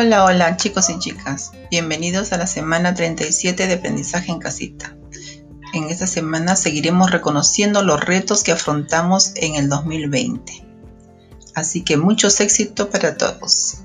Hola, hola chicos y chicas. Bienvenidos a la semana 37 de aprendizaje en casita. En esta semana seguiremos reconociendo los retos que afrontamos en el 2020. Así que muchos éxitos para todos.